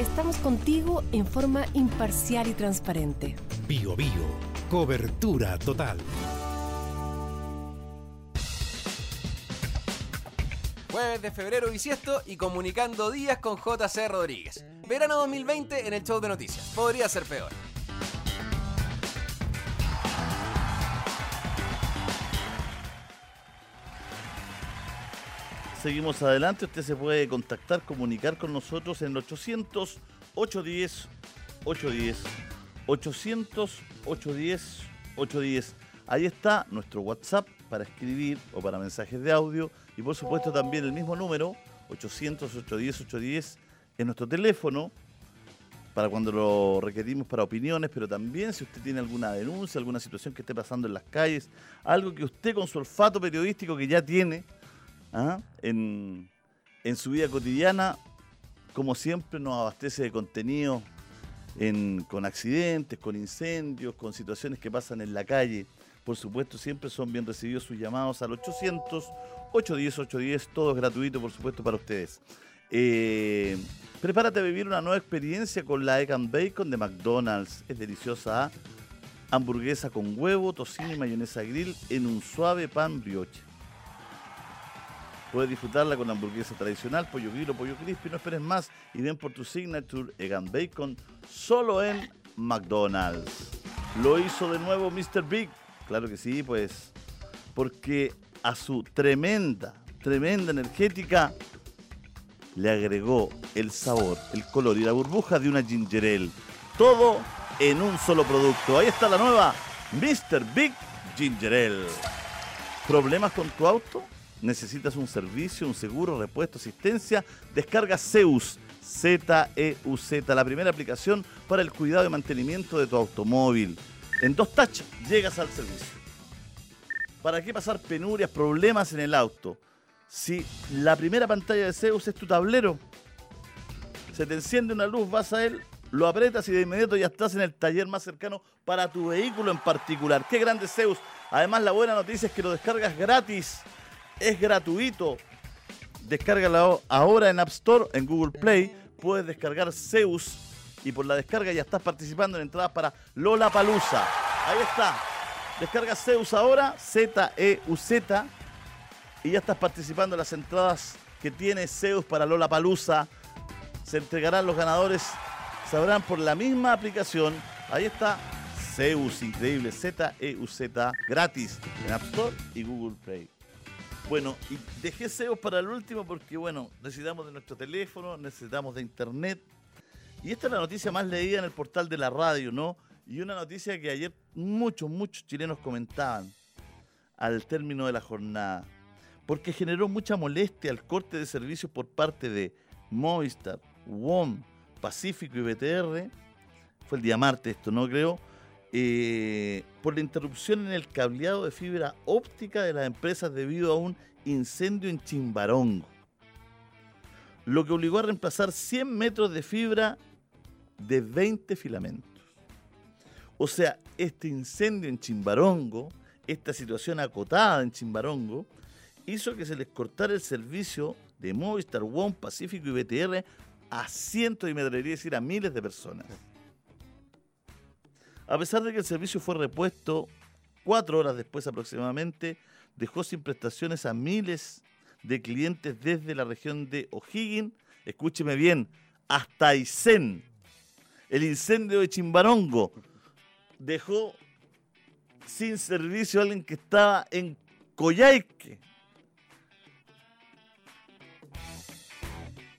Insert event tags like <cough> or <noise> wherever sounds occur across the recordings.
estamos contigo en forma imparcial y transparente. Bio Bio, cobertura total. Jueves de febrero bisiesto y comunicando días con JC Rodríguez. Verano 2020 en el show de noticias. Podría ser peor. Seguimos adelante, usted se puede contactar, comunicar con nosotros en el 800 810 810 800 810 810. Ahí está nuestro WhatsApp para escribir o para mensajes de audio. Y por supuesto también el mismo número 800 810 810 en nuestro teléfono para cuando lo requerimos para opiniones, pero también si usted tiene alguna denuncia, alguna situación que esté pasando en las calles, algo que usted con su olfato periodístico que ya tiene, ¿ah? en, su vida cotidiana, como siempre, nos abastece de contenido en, con accidentes, con incendios, con situaciones que pasan en la calle. Por supuesto, siempre son bien recibidos sus llamados al 800 810 810, todo es gratuito, por supuesto, para ustedes. Eh, prepárate a vivir una nueva experiencia con la Egg Bacon de McDonald's. Es deliciosa. ¿ah? Hamburguesa con huevo, tocino y mayonesa grill en un suave pan brioche. Puedes disfrutarla con hamburguesa tradicional, pollo grill o pollo crispy. No esperes más y ven por tu signature Egg and Bacon solo en McDonald's. Lo hizo de nuevo Mr. Big. Claro que sí, pues. Porque a su tremenda, tremenda energética le agregó el sabor, el color y la burbuja de una ginger ale. Todo en un solo producto. Ahí está la nueva Mr. Big Ginger Ale. ¿Problemas con tu auto? ¿Necesitas un servicio, un seguro, repuesto, asistencia? Descarga Zeus, Z-E-U-Z, la primera aplicación para el cuidado y mantenimiento de tu automóvil. En dos touch llegas al servicio. ¿Para qué pasar penurias, problemas en el auto? Si la primera pantalla de Zeus es tu tablero, se te enciende una luz, vas a él, lo apretas y de inmediato ya estás en el taller más cercano para tu vehículo en particular. ¡Qué grande Zeus! Además, la buena noticia es que lo descargas gratis, es gratuito. Descárgalo ahora en App Store, en Google Play. Puedes descargar Zeus y por la descarga ya estás participando en entradas para Lola Palusa. Ahí está. Descarga Zeus ahora, Z-E-U-Z, y ya estás participando en las entradas que tiene Zeus para Lola Palusa. Se entregarán los ganadores, sabrán por la misma aplicación. Ahí está Zeus, increíble, Z-E-U-Z, gratis en App Store y Google Play. Bueno, y dejé Zeus para el último porque, bueno, necesitamos de nuestro teléfono, necesitamos de internet. Y esta es la noticia más leída en el portal de la radio, ¿no? Y una noticia que ayer muchos, muchos chilenos comentaban al término de la jornada. Porque generó mucha molestia el corte de servicios por parte de Movistar, WOM, Pacífico y BTR. Fue el día martes esto, ¿no? Creo. Eh, por la interrupción en el cableado de fibra óptica de las empresas debido a un incendio en Chimbarongo. Lo que obligó a reemplazar 100 metros de fibra de 20 filamentos. O sea, este incendio en Chimbarongo, esta situación acotada en Chimbarongo, hizo que se les cortara el servicio de Movistar, One, Pacífico y BTR a cientos y me atrevería decir a miles de personas. A pesar de que el servicio fue repuesto cuatro horas después aproximadamente, dejó sin prestaciones a miles de clientes desde la región de O'Higgins, escúcheme bien, hasta Aysén. El incendio de Chimbarongo dejó sin servicio a alguien que estaba en Coyhaique.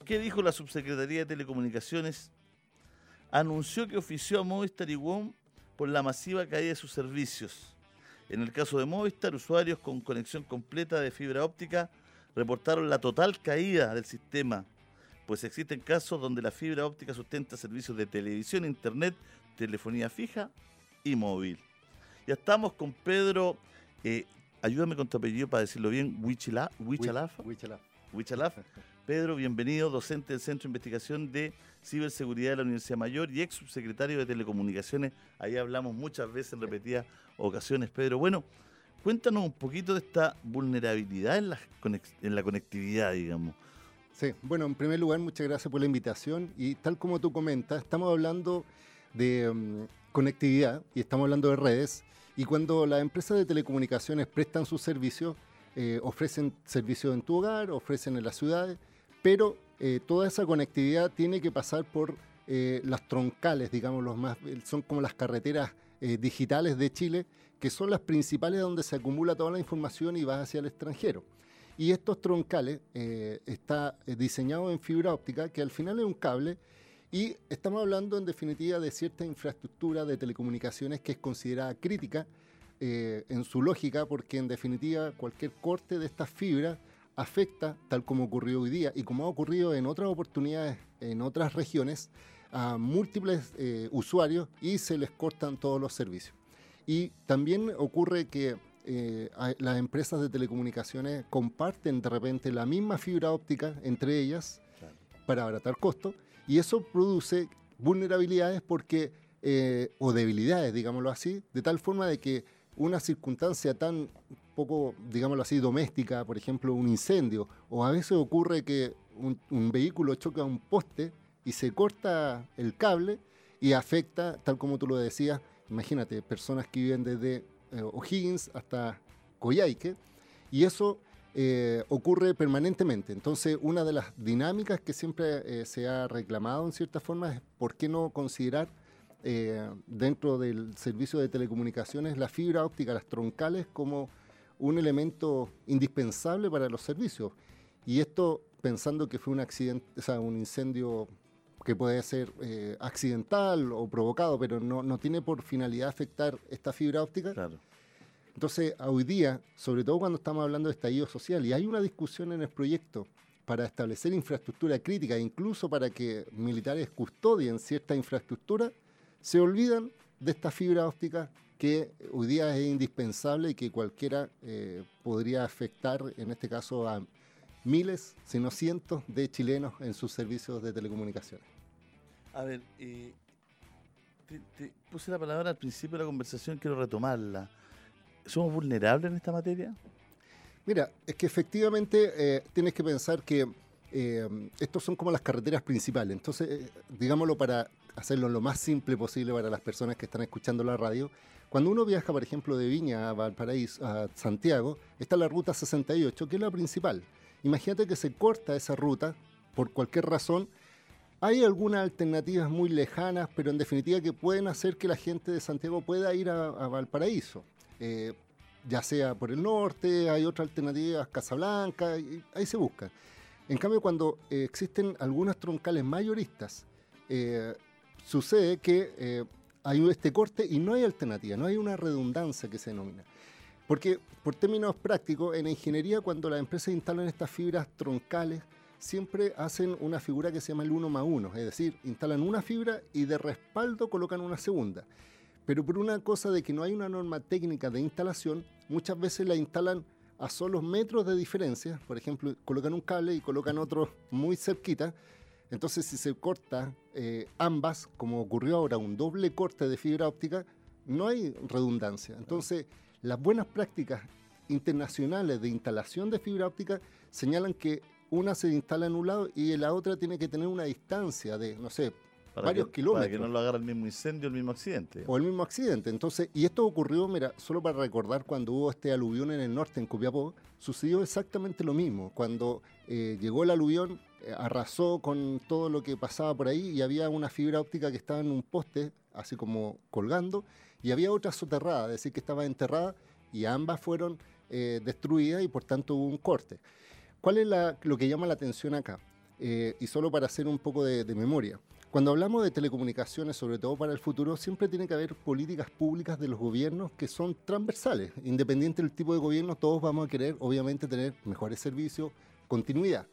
¿Qué dijo la Subsecretaría de Telecomunicaciones? Anunció que ofició a Movistar y por la masiva caída de sus servicios. En el caso de Movistar, usuarios con conexión completa de fibra óptica reportaron la total caída del sistema, pues existen casos donde la fibra óptica sustenta servicios de televisión, internet, telefonía fija y móvil. Ya estamos con Pedro, eh, ayúdame con tu apellido para decirlo bien, Huichalaf. Huichalaf. Huichalaf. Pedro, bienvenido, docente del Centro de Investigación de Ciberseguridad de la Universidad Mayor y ex subsecretario de Telecomunicaciones. Ahí hablamos muchas veces en repetidas ocasiones, Pedro. Bueno, cuéntanos un poquito de esta vulnerabilidad en la, en la conectividad, digamos. Sí, bueno, en primer lugar, muchas gracias por la invitación y tal como tú comentas, estamos hablando de mm, conectividad y estamos hablando de redes y cuando las empresas de telecomunicaciones prestan sus servicios, eh, ofrecen servicios en tu hogar, ofrecen en las ciudades, pero eh, toda esa conectividad tiene que pasar por eh, las troncales, digamos, los más, son como las carreteras digitales de Chile, que son las principales donde se acumula toda la información y va hacia el extranjero. Y estos troncales eh, está diseñado en fibra óptica, que al final es un cable, y estamos hablando en definitiva de cierta infraestructura de telecomunicaciones que es considerada crítica eh, en su lógica, porque en definitiva cualquier corte de estas fibras afecta, tal como ocurrió hoy día y como ha ocurrido en otras oportunidades en otras regiones, a múltiples eh, usuarios y se les cortan todos los servicios. Y también ocurre que eh, las empresas de telecomunicaciones comparten de repente la misma fibra óptica entre ellas para abaratar costos y eso produce vulnerabilidades porque, o debilidades, digámoslo así, de tal forma de que una circunstancia tan poco, digámoslo así, doméstica, por ejemplo, un incendio, o a veces ocurre que un, vehículo choca un poste y se corta el cable y afecta, tal como tú lo decías, imagínate, personas que viven desde eh, O'Higgins hasta Coyhaique, y eso eh, ocurre permanentemente. Entonces, una de las dinámicas que siempre eh, se ha reclamado en cierta forma es por qué no considerar eh, dentro del servicio de telecomunicaciones la fibra óptica, las troncales, como un elemento indispensable para los servicios. Y esto pensando que fue un accidente, o sea, un incendio que puede ser eh, accidental o provocado, pero no, no, tiene por finalidad afectar esta fibra óptica. Claro. Entonces, hoy día, sobre todo cuando estamos hablando de estallido social, y hay una discusión en el proyecto para establecer infraestructura crítica, incluso para que militares custodien cierta infraestructura, se olvidan de esta fibra óptica que hoy día es indispensable y que cualquiera eh, podría afectar, en este caso, a miles, si no cientos, de chilenos en sus servicios de telecomunicaciones. A ver, eh, te, puse la palabra al principio de la conversación, quiero retomarla. ¿Somos vulnerables en esta materia? Mira, es que efectivamente eh, tienes que pensar que estos son como las carreteras principales. Entonces, digámoslo para hacerlo lo más simple posible para las personas que están escuchando la radio. Cuando uno viaja, por ejemplo, de Viña a Valparaíso, a Santiago, está la ruta 68, que es la principal. Imagínate que se corta esa ruta por cualquier razón. Hay algunas alternativas muy lejanas, pero en definitiva que pueden hacer que la gente de Santiago pueda ir a, Valparaíso. Eh, ya sea por el norte, hay otras alternativas, Casablanca, ahí se busca. En cambio, cuando eh, existen algunas troncales mayoristas, eh, sucede que eh, hay este corte y no hay alternativa, no hay una redundancia que se denomina. Porque por términos prácticos, en ingeniería cuando las empresas instalan estas fibras troncales, siempre hacen una figura que se llama el 1 más 1, es decir, instalan una fibra y de respaldo colocan una segunda. Pero por una cosa de que no hay una norma técnica de instalación, muchas veces la instalan a solos metros de diferencia, por ejemplo, colocan un cable y colocan otro muy cerquita, entonces, si se corta eh, ambas, como ocurrió ahora, un doble corte de fibra óptica, no hay redundancia. Entonces, las buenas prácticas internacionales de instalación de fibra óptica señalan que una se instala en un lado y la otra tiene que tener una distancia de, no sé, varios kilómetros. Para que no lo haga el mismo incendio, el mismo accidente. O el mismo accidente. Entonces, y esto ocurrió, mira, solo para recordar cuando hubo este aluvión en el norte, en Copiapó, sucedió exactamente lo mismo. Cuando eh, llegó el aluvión, arrasó con todo lo que pasaba por ahí y había una fibra óptica que estaba en un poste, así como colgando, y había otra soterrada, es decir, que estaba enterrada y ambas fueron eh, destruidas y por tanto hubo un corte. ¿Cuál es lo que llama la atención acá? Eh, y solo para hacer un poco de, de memoria. Cuando hablamos de telecomunicaciones, sobre todo para el futuro, siempre tiene que haber políticas públicas de los gobiernos que son transversales. Independiente del tipo de gobierno, todos vamos a querer, obviamente, tener mejores servicios, continuidad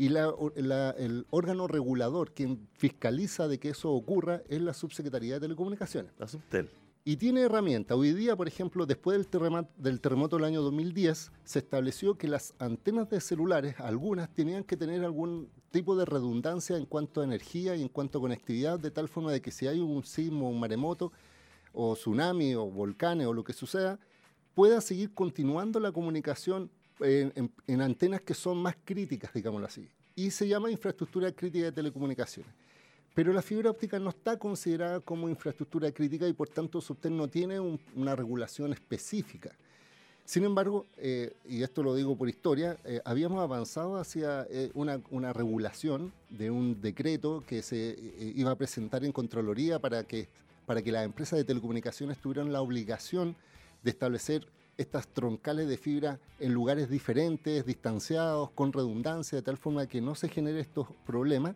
y el órgano regulador quien fiscaliza de que eso ocurra es la Subsecretaría de Telecomunicaciones. La Subtel. Y tiene herramientas. Hoy día, por ejemplo, después del terremoto, del terremoto del año 2010, se estableció que las antenas de celulares, algunas, tenían que tener algún tipo de redundancia en cuanto a energía y en cuanto a conectividad, de tal forma de que si hay un sismo, un maremoto, o tsunami, o volcanes, o lo que suceda, pueda seguir continuando la comunicación en, antenas que son más críticas, digámoslo así. y se llama infraestructura crítica de telecomunicaciones. Pero la fibra óptica no está considerada como infraestructura crítica y por tanto usted no tiene una regulación específica. Sin embargo, eh, y esto lo digo por historia, eh, habíamos avanzado hacia eh, una, regulación de un decreto que se iba a presentar en Contraloría para que, para que las empresas de telecomunicaciones tuvieran la obligación de establecer estas troncales de fibra en lugares diferentes, distanciados, con redundancia, de tal forma que no se generen estos problemas.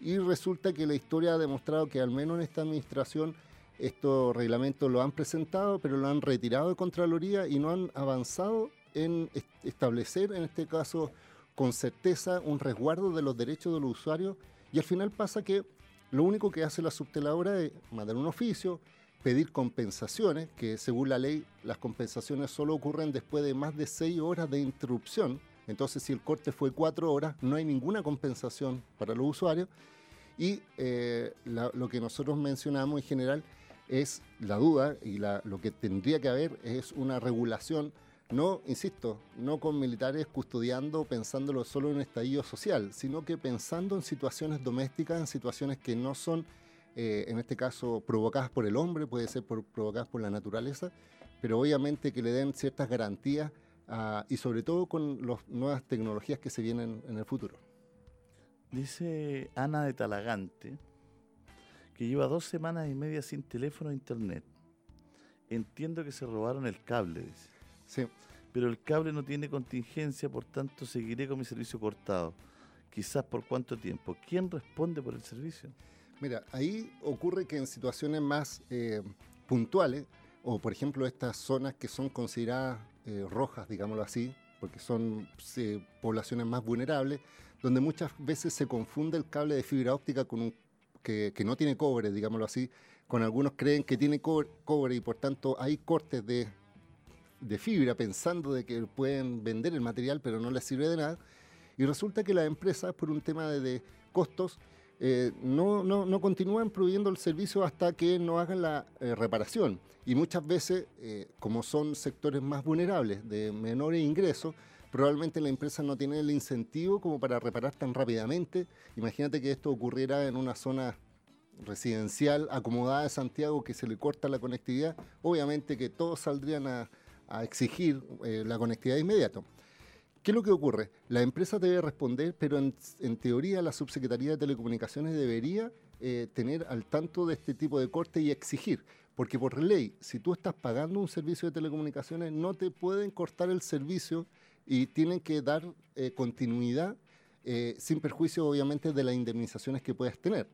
Y resulta que la historia ha demostrado que al menos en esta administración estos reglamentos lo han presentado, pero lo han retirado de Contraloría y no han avanzado en establecer, en este caso, con certeza, un resguardo de los derechos de los usuarios. Y al final pasa que lo único que hace la subteladora es mandar un oficio, pedir compensaciones, que según la ley las compensaciones solo ocurren después de más de seis horas de interrupción. Entonces, si el corte fue cuatro horas, no hay ninguna compensación para los usuarios. Y eh, lo que nosotros mencionamos en general es la duda y lo que tendría que haber es una regulación, no, insisto, no con militares custodiando, pensándolo solo en un estallido social, sino que pensando en situaciones domésticas, en situaciones que no son, eh, en este caso, provocadas por el hombre, puede ser provocadas por la naturaleza, pero obviamente que le den ciertas garantías ah, y sobre todo con las nuevas tecnologías que se vienen en el futuro. Dice Ana de Talagante, que lleva dos semanas y media sin teléfono e internet. Entiendo que se robaron el cable, dice. Sí. Pero el cable no tiene contingencia, por tanto seguiré con mi servicio cortado. Quizás por cuánto tiempo. ¿Quién responde por el servicio? Mira, ahí ocurre que en situaciones más eh, puntuales, o por ejemplo estas zonas que son consideradas eh, rojas, digámoslo así, porque son poblaciones más vulnerables, donde muchas veces se confunde el cable de fibra óptica con un que, no tiene cobre, digámoslo así, con algunos creen que tiene cobre, y por tanto hay cortes de, fibra pensando de que pueden vender el material pero no les sirve de nada. Y resulta que las empresas, por un tema de, costos, eh, no, no, continúan proveyendo el servicio hasta que no hagan la eh, reparación. Y muchas veces, eh, como son sectores más vulnerables, de menores ingresos, probablemente la empresa no tiene el incentivo como para reparar tan rápidamente. Imagínate que esto ocurriera en una zona residencial acomodada de Santiago que se le corta la conectividad, obviamente que todos saldrían a, exigir eh, la conectividad inmediata. ¿Qué es lo que ocurre? La empresa debe responder, pero en, teoría la Subsecretaría de Telecomunicaciones debería eh, tener al tanto de este tipo de corte y exigir. Porque por ley, si tú estás pagando un servicio de telecomunicaciones, no te pueden cortar el servicio y tienen que dar eh, continuidad eh, sin perjuicio obviamente de las indemnizaciones que puedas tener.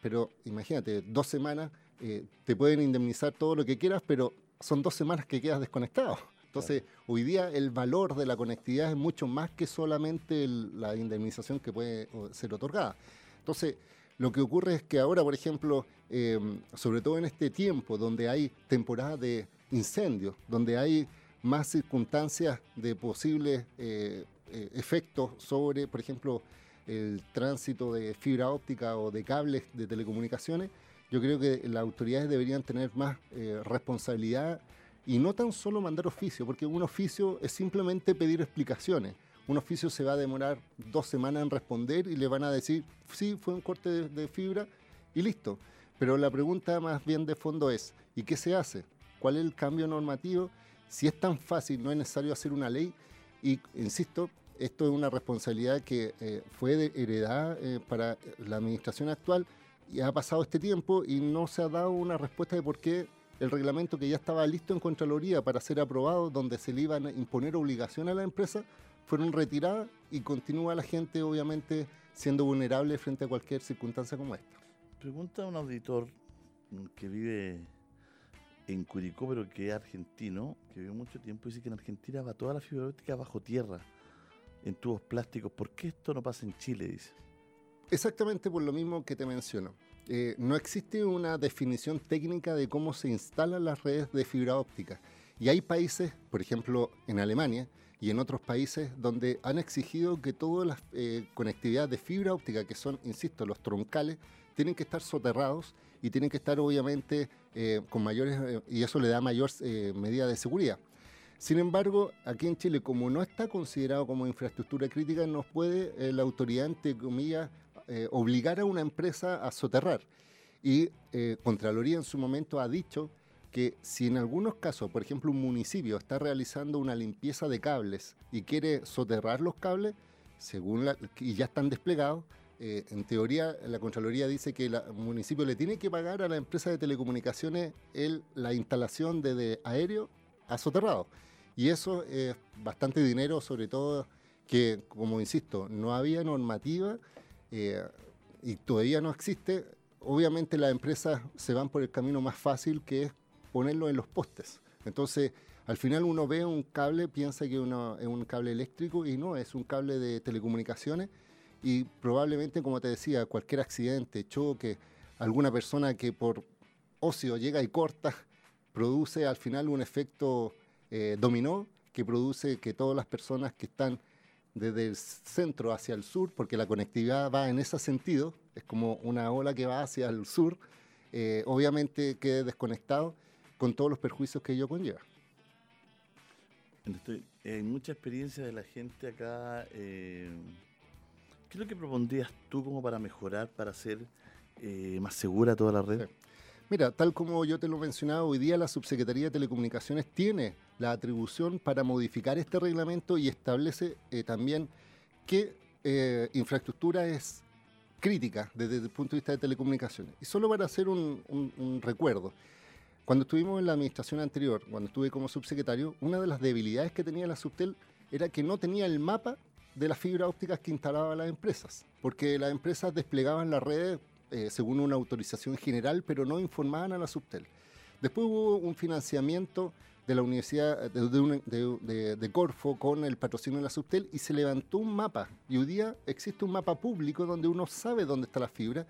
Pero imagínate, dos semanas eh, te pueden indemnizar todo lo que quieras, pero son dos semanas que quedas desconectado. Entonces, hoy día el valor de la conectividad es mucho más que solamente la indemnización que puede ser otorgada. Entonces, lo que ocurre es que ahora, por ejemplo, em, sobre todo en este tiempo donde hay temporada de incendios, donde hay más circunstancias de posibles eh, eh, efectos sobre, por ejemplo, el tránsito de fibra óptica o de cables de telecomunicaciones, yo creo que las autoridades deberían tener más eh, responsabilidad y no tan solo mandar oficio, porque un oficio es simplemente pedir explicaciones. Un oficio se va a demorar dos semanas en responder y le van a decir, sí, fue un corte de fibra y listo. Pero la pregunta más bien de fondo es, ¿y qué se hace? ¿Cuál es el cambio normativo? Si es tan fácil, no es necesario hacer una ley y, insisto, esto es una responsabilidad que eh, fue heredada eh, para la administración actual y ha pasado este tiempo y no se ha dado una respuesta de por qué el reglamento que ya estaba listo en Contraloría para ser aprobado, donde se le iban a imponer obligación a la empresa, fueron retiradas y continúa la gente obviamente siendo vulnerable frente a cualquier circunstancia como esta. Pregunta a un auditor que vive en Curicó, pero que es argentino, que vivió mucho tiempo, dice que en Argentina va toda la fibra óptica bajo tierra, en tubos plásticos. ¿Por qué esto no pasa en Chile? Dice. Exactamente por lo mismo que te menciono. Eh, no existe una definición técnica de cómo se instalan las redes de fibra óptica. Y hay países, por ejemplo en Alemania y en otros países, donde han exigido que todas las eh, conectividades de fibra óptica, que son, insisto, los troncales, tienen que estar soterrados y tienen que estar obviamente eh, con mayores, eh, y eso le da mayor medida de seguridad. Sin embargo, aquí en Chile, como no está considerado como infraestructura crítica, nos puede la autoridad, entre comillas, eh, obligar a una empresa a soterrar. Y eh, Contraloría en su momento ha dicho que si en algunos casos, por ejemplo, un municipio está realizando una limpieza de cables y quiere soterrar los cables, según la, y ya están desplegados, eh, en teoría la Contraloría dice que el municipio le tiene que pagar a la empresa de telecomunicaciones el, la instalación de, aéreo a soterrado. Y eso es bastante dinero, sobre todo que, como insisto, no había normativa eh, y todavía no existe. Obviamente las empresas se van por el camino más fácil que es ponerlo en los postes. Entonces, al final uno ve un cable, piensa que es un cable eléctrico y no, es un cable de telecomunicaciones y probablemente, como te decía, cualquier accidente, choque, alguna persona que por ocio llega y corta, produce al final un efecto eh, dominó que produce que todas las personas que están desde el centro hacia el sur, porque la conectividad va en ese sentido, es como una ola que va hacia el sur, eh, obviamente quede desconectado con todos los perjuicios que ello conlleva. hay mucha experiencia de la gente acá. Eh, ¿Qué es lo que propondrías tú como para mejorar, para hacer eh, más segura toda la red? Mira, tal como yo te lo mencionaba, hoy día la Subsecretaría de Telecomunicaciones tiene la atribución para modificar este reglamento y establece eh, también qué eh, infraestructura es crítica desde el punto de vista de telecomunicaciones. Y solo para hacer un, recuerdo, cuando estuvimos en la administración anterior, cuando estuve como subsecretario, una de las debilidades que tenía la Subtel era que no tenía el mapa de las fibras ópticas que instalaban las empresas, porque las empresas desplegaban las redes eh, según una autorización general, pero no informaban a la Subtel. Después hubo un financiamiento de la Universidad de, Corfo con el patrocinio de la Subtel y se levantó un mapa. Y hoy día existe un mapa público donde uno sabe dónde está la fibra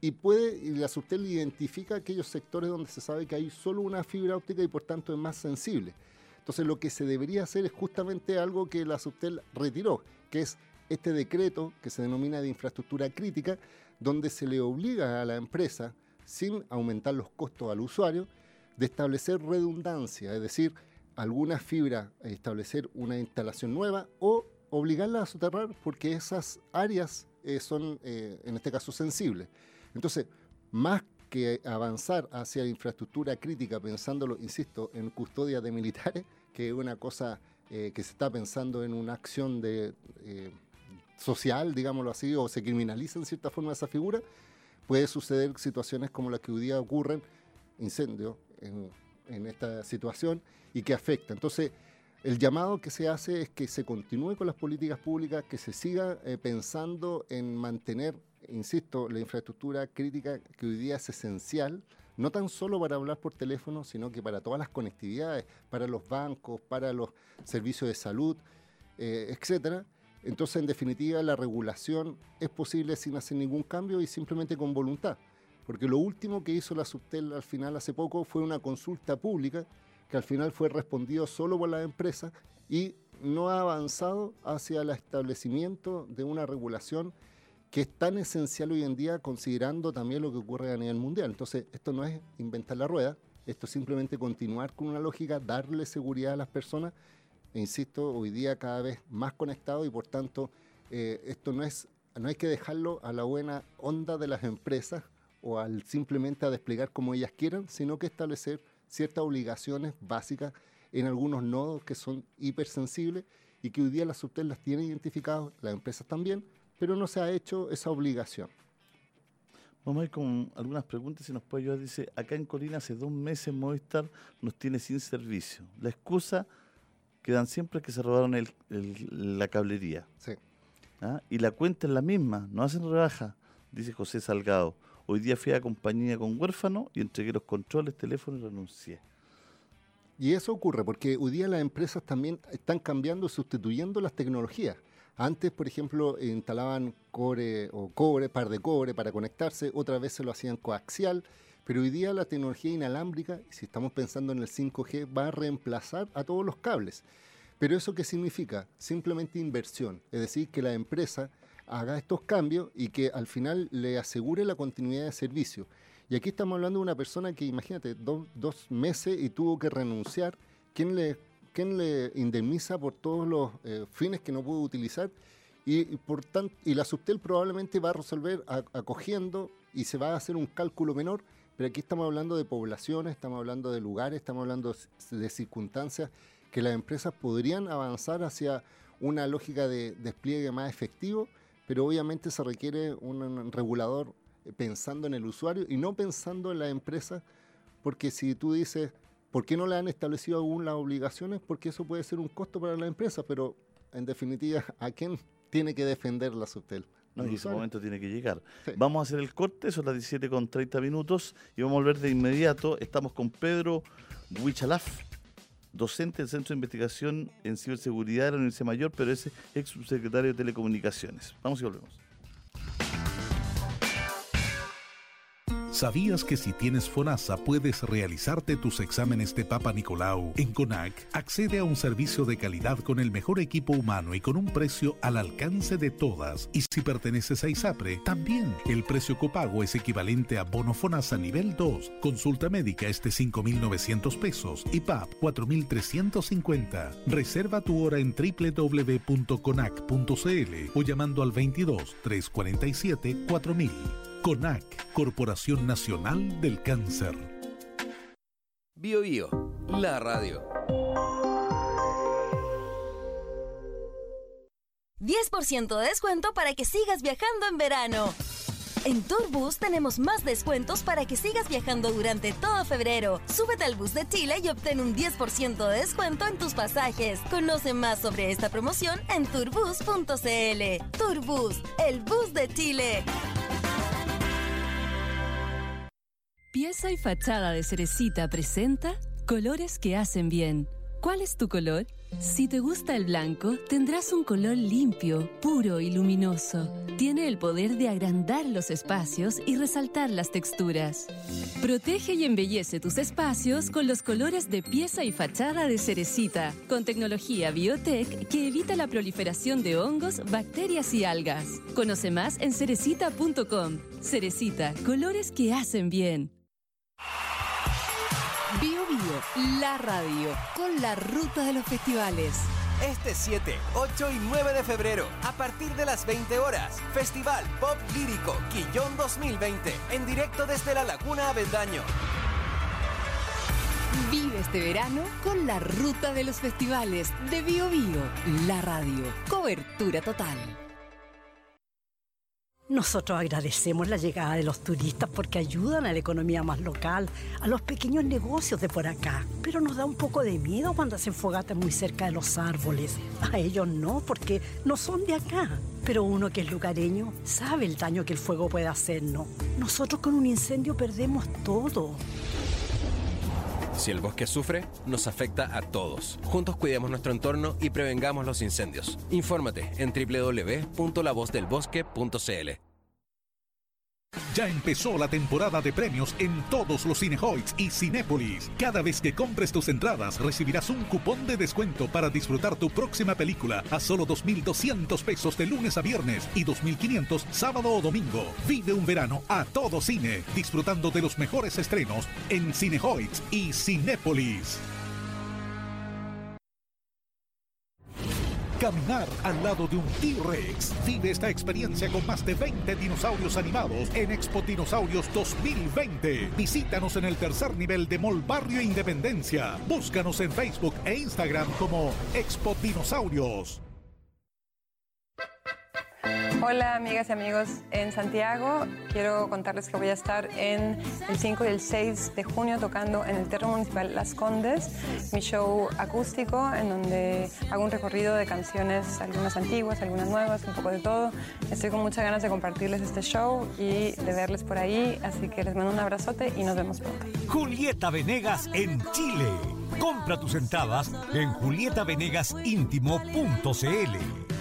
y puede y la Subtel identifica aquellos sectores donde se sabe que hay solo una fibra óptica y por tanto es más sensible. Entonces lo que se debería hacer es justamente algo que la Subtel retiró, que es este decreto que se denomina de infraestructura crítica, donde se le obliga a la empresa, sin aumentar los costos al usuario, de establecer redundancia, es decir, alguna fibra, establecer una instalación nueva o obligarla a soterrar porque esas áreas eh, son, eh, en este caso, sensibles. Entonces, más que avanzar hacia infraestructura crítica, pensándolo, insisto, en custodia de militares, <laughs> que es una cosa eh, que se está pensando en una acción de social, digámoslo así, o se criminaliza en cierta forma esa figura, puede suceder situaciones como las que hoy día ocurren, incendios en, esta situación y que afecta. Entonces, el llamado que se hace es que se continúe con las políticas públicas, que se siga eh, pensando en mantener, insisto, la infraestructura crítica que hoy día es esencial, no tan solo para hablar por teléfono, sino que para todas las conectividades, para los bancos, para los servicios de salud, eh, etcétera entonces, en definitiva, la regulación es posible sin hacer ningún cambio y simplemente con voluntad. Porque lo último que hizo la Subtel al final hace poco fue una consulta pública que al final fue respondido solo por la empresa y no ha avanzado hacia el establecimiento de una regulación que es tan esencial hoy en día considerando también lo que ocurre a nivel mundial. Entonces, esto no es inventar la rueda, esto es simplemente continuar con una lógica, darle seguridad a las personas insisto, hoy día cada vez más conectado y por tanto eh, esto no es, no hay que dejarlo a la buena onda de las empresas o al simplemente a desplegar como ellas quieran, sino que establecer ciertas obligaciones básicas en algunos nodos que son hipersensibles y que hoy día las subtel las tienen identificadas, las empresas también, pero no se ha hecho esa obligación. Vamos a ir con algunas preguntas, si nos puede ayudar. Dice, acá en Colina hace dos meses Movistar nos tiene sin servicio. La excusa quedan siempre que se robaron la cablería. Sí. ¿Ah? Y la cuenta es la misma, no hacen rebaja, dice José Salgado. Hoy día fui a compañía con huérfano y entregué los controles, teléfono y renuncié. Y eso ocurre porque hoy día las empresas también están cambiando, sustituyendo las tecnologías. Antes, por ejemplo, instalaban cobre o cobre, par de cobre para conectarse, otra vez se lo hacían coaxial pero hoy día la tecnología inalámbrica, si estamos pensando en el 5G, va a reemplazar a todos los cables. Pero eso qué significa? Simplemente inversión, es decir, que la empresa haga estos cambios y que al final le asegure la continuidad de servicio. Y aquí estamos hablando de una persona que, imagínate, dos meses y tuvo que renunciar. ¿Quién le quién le indemniza por todos los eh, fines que no pudo utilizar? Y, por tanto, y la Subtel probablemente va a resolver acogiendo y se va a hacer un cálculo menor, pero aquí estamos hablando de poblaciones, estamos hablando de lugares, estamos hablando de circunstancias que las empresas podrían avanzar hacia una lógica de despliegue más efectivo, pero obviamente se requiere un regulador pensando en el usuario y no pensando en la empresa, porque si tú dices, ¿por qué no le han establecido aún las obligaciones? Porque eso puede ser un costo para la empresa, pero en definitiva, ¿a quién tiene que defender la Subtel? No, y ese momento tiene que llegar. Vamos a hacer el corte, son las 17 con 30 minutos y vamos a volver de inmediato. Estamos con Pedro Huichalaf, docente del Centro de Investigación en Ciberseguridad de la Universidad Mayor, pero es ex subsecretario de Telecomunicaciones. Vamos y volvemos. ¿Sabías que si tienes FONASA puedes realizarte tus exámenes de Papa Nicolau en CONAC? Accede a un servicio de calidad con el mejor equipo humano y con un precio al alcance de todas. Y si perteneces a ISAPRE, también el precio copago es equivalente a bono FONASA nivel 2. Consulta médica es de 5.900 pesos y PAP 4.350. Reserva tu hora en www.conac.cl o llamando al 22 347 4000. CONAC, Corporación Nacional del Cáncer. Bio Bio, la radio. 10% de descuento para que sigas viajando en verano. En Tourbus tenemos más descuentos para que sigas viajando durante todo febrero. Súbete al bus de Chile y obtén un 10% de descuento en tus pasajes. Conoce más sobre esta promoción en tourbus.cl. Tourbus, el bus de Chile. Pieza y fachada de Cerecita presenta Colores que hacen bien. ¿Cuál es tu color? Si te gusta el blanco, tendrás un color limpio, puro y luminoso. Tiene el poder de agrandar los espacios y resaltar las texturas. Protege y embellece tus espacios con los colores de pieza y fachada de Cerecita, con tecnología biotech que evita la proliferación de hongos, bacterias y algas. Conoce más en cerecita.com. Cerecita, colores que hacen bien. Bio Bio, la radio, con la ruta de los festivales. Este 7, 8 y 9 de febrero, a partir de las 20 horas, Festival Pop Lírico Quillón 2020, en directo desde la Laguna Avendaño. Vive este verano con la ruta de los festivales de Bio Bio, la radio, cobertura total. Nosotros agradecemos la llegada de los turistas porque ayudan a la economía más local, a los pequeños negocios de por acá. Pero nos da un poco de miedo cuando hacen fogatas muy cerca de los árboles. A ellos no, porque no son de acá. Pero uno que es lugareño sabe el daño que el fuego puede hacernos. Nosotros con un incendio perdemos todo. Si el bosque sufre, nos afecta a todos. Juntos cuidemos nuestro entorno y prevengamos los incendios. Infórmate en www.lavozdelbosque.cl. Ya empezó la temporada de premios en todos los Cinehoids y Cinépolis. Cada vez que compres tus entradas recibirás un cupón de descuento para disfrutar tu próxima película a solo 2.200 pesos de lunes a viernes y 2.500 sábado o domingo. Vive un verano a todo cine, disfrutando de los mejores estrenos en Cinehoids y Cinépolis. Caminar al lado de un T-Rex. Vive esta experiencia con más de 20 dinosaurios animados en Expo Dinosaurios 2020. Visítanos en el tercer nivel de Mall Barrio Independencia. Búscanos en Facebook e Instagram como Expo Dinosaurios. Hola amigas y amigos en Santiago. Quiero contarles que voy a estar en el 5 y el 6 de junio tocando en el Teatro Municipal Las Condes, mi show acústico en donde hago un recorrido de canciones, algunas antiguas, algunas nuevas, un poco de todo. Estoy con muchas ganas de compartirles este show y de verles por ahí, así que les mando un abrazote y nos vemos pronto. Julieta Venegas en Chile. Compra tus entradas en julietavenegasintimo.cl.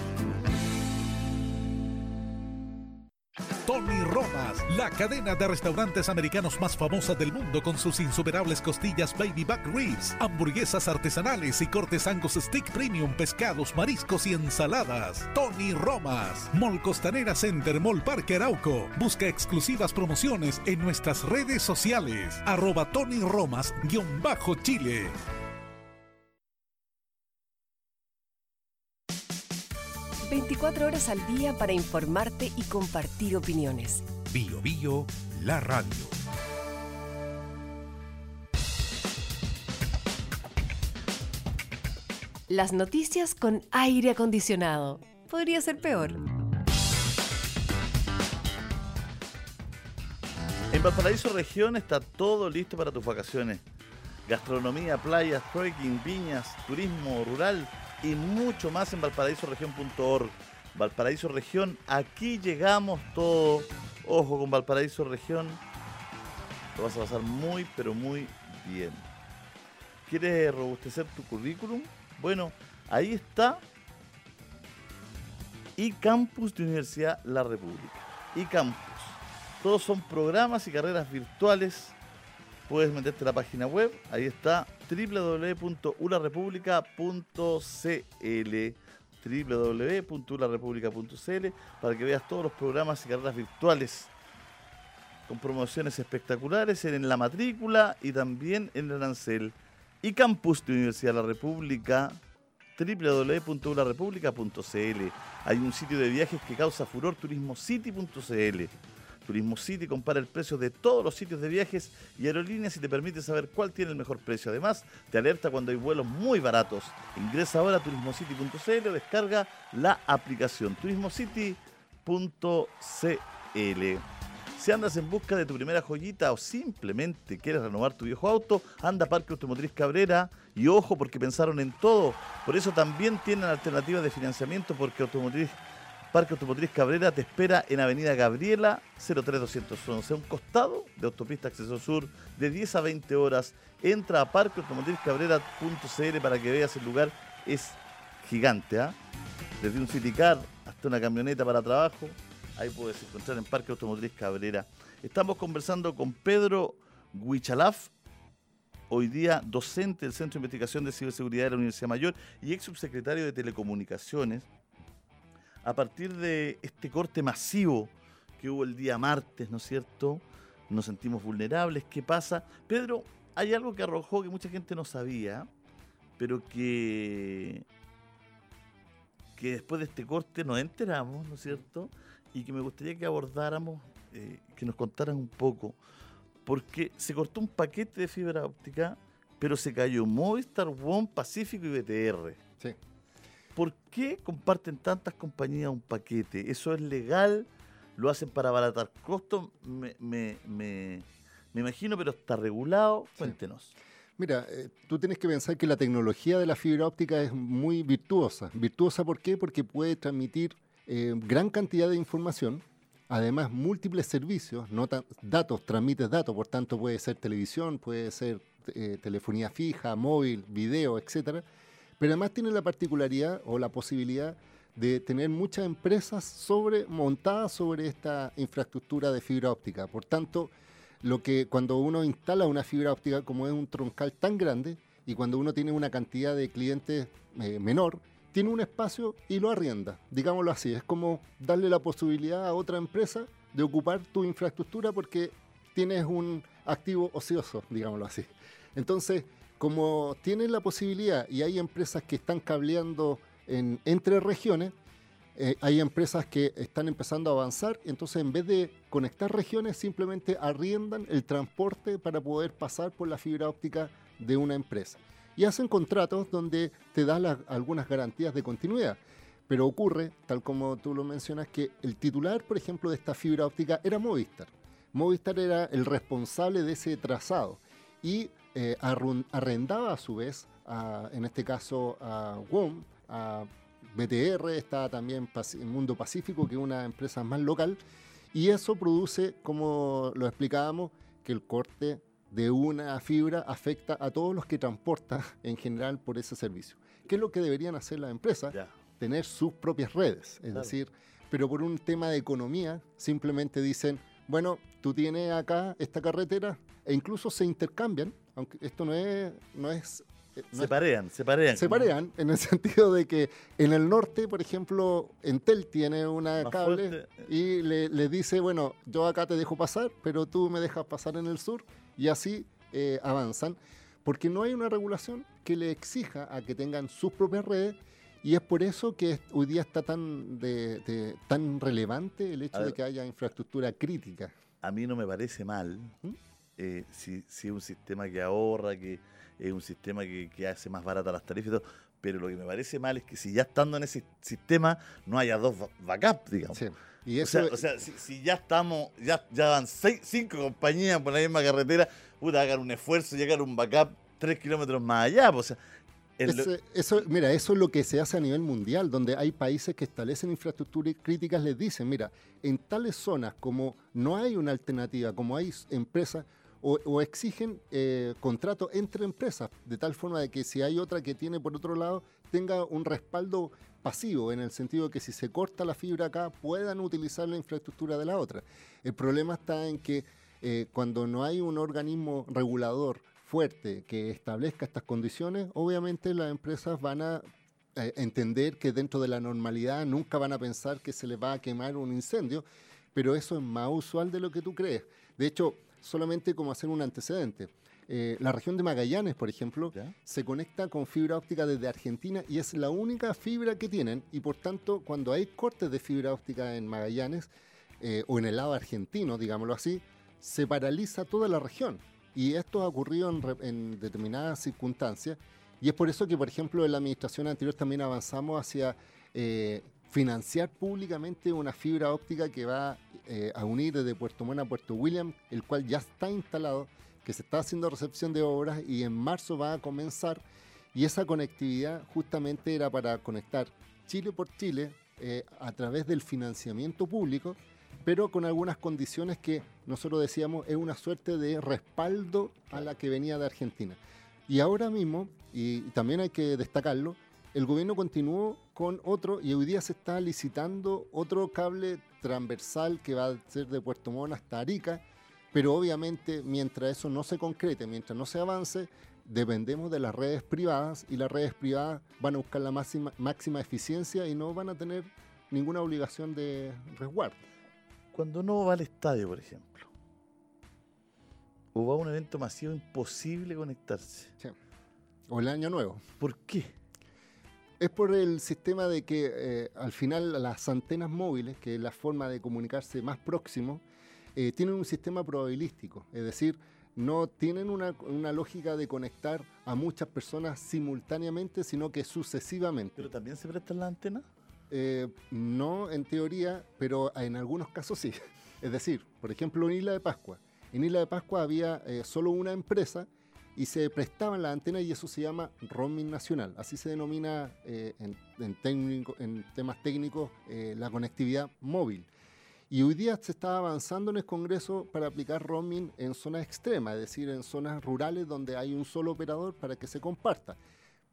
Tony Romas, la cadena de restaurantes americanos más famosa del mundo con sus insuperables costillas Baby Back Ribs, hamburguesas artesanales y cortes Angus Stick Premium, pescados, mariscos y ensaladas. Tony Romas, Mall Costanera Center, Mall Parque Arauco. Busca exclusivas promociones en nuestras redes sociales. Arroba Tony Romas-Chile. 24 horas al día para informarte y compartir opiniones. Bio Bio, la radio. Las noticias con aire acondicionado. Podría ser peor. En Valparaíso Región está todo listo para tus vacaciones. Gastronomía, playas, trekking, viñas, turismo rural y mucho más en valparaísoregión.org. Valparaíso Región, aquí llegamos todo. Ojo con Valparaíso Región, lo vas a pasar muy, pero muy bien. ¿Quieres robustecer tu currículum? Bueno, ahí está y Campus de Universidad La República. Y Campus. Todos son programas y carreras virtuales. Puedes meterte a la página web. Ahí está www.ularepublica.cl www.ularepublica.cl para que veas todos los programas y carreras virtuales con promociones espectaculares en la matrícula y también en el arancel. Y Campus de Universidad de la República www.ularepublica.cl Hay un sitio de viajes que causa furor, turismocity.cl. Turismo City compara el precio de todos los sitios de viajes y aerolíneas y te permite saber cuál tiene el mejor precio. Además, te alerta cuando hay vuelos muy baratos. Ingresa ahora a turismocity.cl o descarga la aplicación turismocity.cl. Si andas en busca de tu primera joyita o simplemente quieres renovar tu viejo auto, anda a Parque Automotriz Cabrera y ojo porque pensaron en todo. Por eso también tienen alternativas de financiamiento porque Automotriz Parque Automotriz Cabrera te espera en Avenida Gabriela 03211, un costado de Autopista Acceso Sur de 10 a 20 horas. Entra a parqueautomotrizcabrera.cl para que veas el lugar. Es gigante, ¿ah? Desde un citicar hasta una camioneta para trabajo, Ahí puedes encontrar en Parque Automotriz Cabrera. Estamos conversando con Pedro Huichalaf, hoy día docente del Centro de Investigación de Ciberseguridad de la Universidad Mayor y ex subsecretario de Telecomunicaciones. A partir de este corte masivo que hubo el día martes, ¿no es cierto? Nos sentimos vulnerables. ¿Qué pasa? Pedro, hay algo que arrojó que mucha gente no sabía, pero que, que después de este corte nos enteramos, ¿no es cierto? y que me gustaría que abordáramos, eh, que nos contaran un poco, porque se cortó un paquete de fibra óptica, pero se cayó Movistar, One, Pacífico y BTR. ¿Por qué comparten tantas compañías un paquete? ¿Eso es legal? ¿Lo hacen para abaratar costos? Me, me, me, me imagino, pero está regulado. Cuéntenos. Mira, eh, tú tienes que pensar que la tecnología de la fibra óptica es muy virtuosa. ¿Virtuosa por qué? Porque puede transmitir eh, gran cantidad de información, además múltiples servicios, datos, transmites datos, por tanto puede ser televisión, puede ser eh, telefonía fija, móvil, video, etcétera. Pero además tiene la particularidad o la posibilidad de tener muchas empresas sobre, montadas sobre esta infraestructura de fibra óptica. Por tanto, lo que cuando uno instala una fibra óptica como es un troncal tan grande y cuando uno tiene una cantidad de clientes eh, menor, tiene un espacio y lo arrienda, digámoslo así. Es como darle la posibilidad a otra empresa de ocupar tu infraestructura porque tienes un activo ocioso, digámoslo así. Entonces, como tienes la posibilidad y hay empresas que están cableando en, entre regiones, eh, hay empresas que están empezando a avanzar, entonces en vez de conectar regiones, simplemente arriendan el transporte para poder pasar por la fibra óptica de una empresa y hacen contratos donde te dan algunas garantías de continuidad. Pero ocurre, tal como tú lo mencionas, que el titular, por ejemplo, de esta fibra óptica era Movistar. Movistar era el responsable de ese trazado y eh, arrendaba a su vez, en este caso a WOM, a BTR, está también Mundo Pacífico, que es una empresa más local, y eso produce, como lo explicábamos, que el corte de una fibra afecta a todos los que transportan en general por ese servicio. ¿Qué es lo que deberían hacer las empresas? Tener sus propias redes, es decir, pero por un tema de economía simplemente dicen, bueno, tú tienes acá esta carretera e incluso se intercambian, aunque esto no es... No es eh, se parean, se parean. Se parean en el <laughs> sentido de que en el norte, por ejemplo, Entel tiene una cable y le, le, dice, bueno, yo acá te dejo pasar, pero tú me dejas pasar en el sur y así eh, avanzan, porque no hay una regulación que le exija a que tengan sus propias redes Y es por eso que hoy día está tan, de, tan relevante el hecho de que haya infraestructura crítica. A mí no me parece mal ¿Mm? Eh, si, si es un sistema que ahorra, que es un sistema que, que hace más baratas las tarifas y todo, pero lo que me parece mal es que si ya estando en ese sistema no haya dos backups, digamos. Y eso, o sea, si, ya estamos, ya, ya van seis, cinco compañías por la misma carretera, puta, hagan un esfuerzo y hagan un backup tres kilómetros más allá. Pues, o sea, eso, mira, eso es lo que se hace a nivel mundial, donde hay países que establecen infraestructuras críticas, les dicen, mira, en tales zonas como no hay una alternativa, como hay empresas, o, exigen eh, contratos entre empresas, de tal forma de que si hay otra que tiene por otro lado, tenga un respaldo pasivo, en el sentido de que si se corta la fibra acá, puedan utilizar la infraestructura de la otra. El problema está en que eh, cuando no hay un organismo regulador fuerte que establezca estas condiciones, obviamente las empresas van a eh, entender que dentro de la normalidad nunca van a pensar que se les va a quemar un incendio, pero eso es más usual de lo que tú crees. De hecho, solamente como hacer un antecedente. Eh, la región de Magallanes, por ejemplo, se conecta con fibra óptica desde Argentina y es la única fibra que tienen y por tanto cuando hay cortes de fibra óptica en Magallanes eh, o en el lado argentino, digámoslo así, se paraliza toda la región. Y esto ha ocurrido en, determinadas circunstancias y es por eso que, por ejemplo, en la administración anterior también avanzamos hacia eh, financiar públicamente una fibra óptica que va eh, a unir desde Puerto Montt a Puerto William, el cual ya está instalado, que se está haciendo recepción de obras y en marzo va a comenzar. Y esa conectividad justamente era para conectar Chile por Chile eh, a través del financiamiento público, pero con algunas condiciones que nosotros decíamos es una suerte de respaldo a la que venía de Argentina. Y ahora mismo, y también hay que destacarlo, el gobierno continuó con otro y hoy día se está licitando otro cable transversal que va a ser de Puerto Montt hasta Arica, pero obviamente mientras eso no se concrete, mientras no se avance, dependemos de las redes privadas y las redes privadas van a buscar la máxima, máxima eficiencia y no van a tener ninguna obligación de resguardo. Cuando uno va al estadio, por ejemplo, o va a un evento masivo, imposible conectarse. O el año nuevo. ¿Por qué? Es por el sistema de que eh, al final las antenas móviles, que es la forma de comunicarse más próximo, eh, tienen un sistema probabilístico, es decir, no tienen una, lógica de conectar a muchas personas simultáneamente, sino que sucesivamente. ¿Pero también se prestan las antenas? Eh, no, en teoría, pero en algunos casos sí. <laughs> Es decir, por ejemplo, en Isla de Pascua. En Isla de Pascua había solo una empresa y se prestaban las antenas y eso se llama roaming nacional. Así se denomina eh, en, técnico, en, temas técnicos eh, la conectividad móvil. Y hoy día se está avanzando en el Congreso para aplicar roaming en zonas extremas, es decir, en zonas rurales donde hay un solo operador para que se comparta.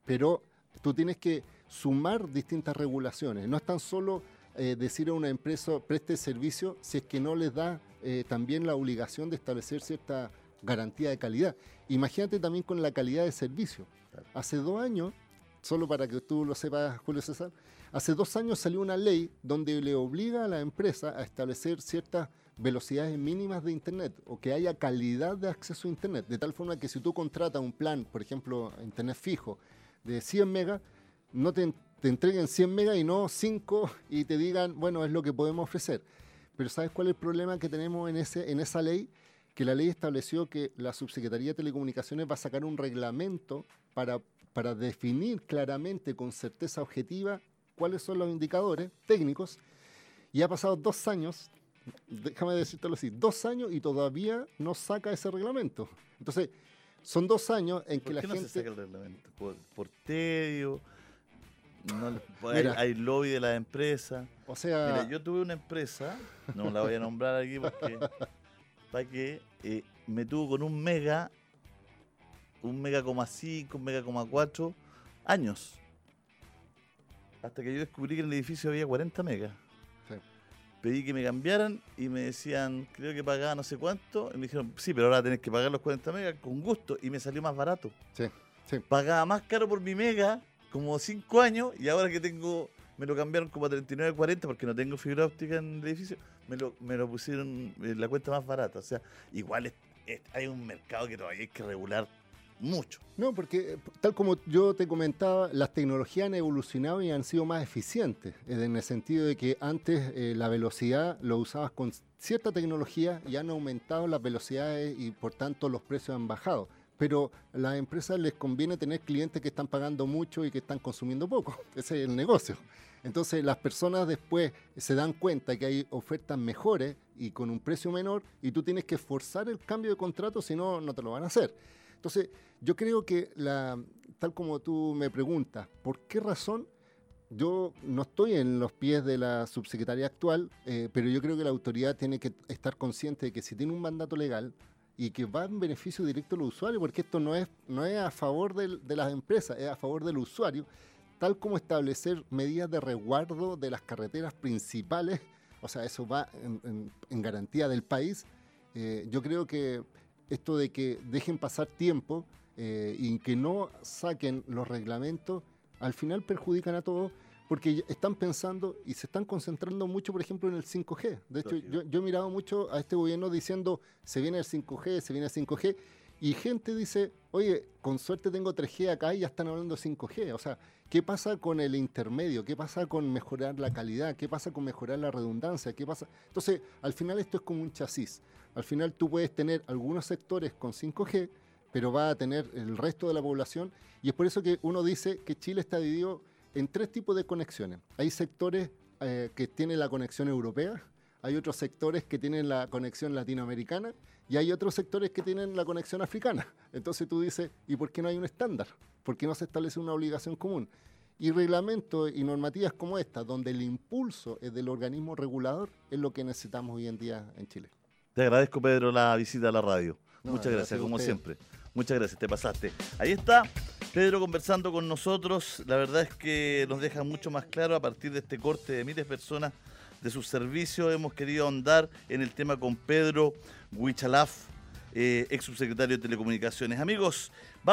Pero tú tienes que sumar distintas regulaciones. No es tan solo eh, decir a una empresa preste servicio si es que no les da también la obligación de establecer cierta garantía de calidad. Imagínate también con la calidad de servicio. Hace dos años, solo para que tú lo sepas, Julio César, hace dos años salió una ley donde le obliga a la empresa a establecer ciertas velocidades mínimas de Internet o que haya calidad de acceso a Internet, de tal forma que si tú contratas un plan, por ejemplo, Internet fijo de 100 megas, no te, entreguen 100 megas y no 5 y te digan, bueno, es lo que podemos ofrecer. Pero ¿sabes cuál es el problema que tenemos en, ese, en esa ley? Que la ley estableció que la Subsecretaría de Telecomunicaciones va a sacar un reglamento para, para definir claramente, con certeza objetiva, cuáles son los indicadores técnicos. Y ha pasado dos años, déjame decírtelo así, dos años y todavía no saca ese reglamento. Entonces, son dos años en que la gente... No se saca el reglamento? ¿Por, tedio? <laughs> hay, hay, lobby de la empresa. O sea... Mira, yo tuve una empresa, no la voy a nombrar aquí porque <laughs> que eh, me tuvo con un mega, un mega coma cinco, un mega coma cuatro años. Hasta que yo descubrí que en el edificio había 40 megas. Pedí que me cambiaran y me decían, creo que pagaba no sé cuánto. Y me dijeron, sí, pero ahora tenés que pagar los 40 megas con gusto. Y me salió más barato. Pagaba más caro por mi mega, como 5 años, y ahora que tengo me lo cambiaron como a 39.40 porque no tengo fibra óptica en el edificio, me lo, me lo pusieron en la cuenta más barata. O sea, igual hay un mercado que todavía hay que regular mucho. No, porque eh, tal como yo te comentaba, las tecnologías han evolucionado y han sido más eficientes, eh, en el sentido de que antes eh, la velocidad lo usabas con cierta tecnología y han aumentado las velocidades y por tanto los precios han bajado. Pero a las empresas les conviene tener clientes que están pagando mucho y que están consumiendo poco. <laughs> Ese es el negocio. Entonces las personas después se dan cuenta que hay ofertas mejores y con un precio menor y tú tienes que forzar el cambio de contrato, si no, no te lo van a hacer. Entonces yo creo que, la, tal como tú me preguntas, ¿por qué razón? Yo no estoy en los pies de la subsecretaria actual, eh, pero yo creo que la autoridad tiene que estar consciente de que si tiene un mandato legal y que va en beneficio directo a los usuarios, porque esto no es, no es a favor de las empresas, es a favor del usuario, tal como establecer medidas de resguardo de las carreteras principales, o sea, eso va en, garantía del país. Eh, yo creo que esto de que dejen pasar tiempo eh, y que no saquen los reglamentos, al final perjudican a todos porque están pensando y se están concentrando mucho, por ejemplo, en el 5G. De hecho, yo, yo, he mirado mucho a este gobierno diciendo, se viene el 5G, se viene el 5G, y gente dice, oye, con suerte tengo 3G acá y ya están hablando 5G. O sea, ¿qué pasa con el intermedio? ¿Qué pasa con mejorar la calidad? ¿Qué pasa con mejorar la redundancia? ¿Qué pasa? Entonces, al final esto es como un chasis. Al final tú puedes tener algunos sectores con 5G, pero va a tener el resto de la población. Y es por eso que uno dice que Chile está dividido en tres tipos de conexiones. Hay sectores eh, que tienen la conexión europea, hay otros sectores que tienen la conexión latinoamericana y hay otros sectores que tienen la conexión africana. Entonces tú dices, ¿y por qué no hay un estándar? ¿Por qué no se establece una obligación común? Y reglamentos y normativas como esta, donde el impulso es del organismo regulador, es lo que necesitamos hoy en día en Chile. Te agradezco, Pedro, la visita a la radio. Muchas gracias, como siempre. Muchas gracias, te pasaste. Ahí está Pedro conversando con nosotros. La verdad es que nos deja mucho más claro a partir de este corte de miles de personas de sus servicios. Hemos querido ahondar en el tema con Pedro Huichalaf, eh, ex subsecretario de Telecomunicaciones. Amigos,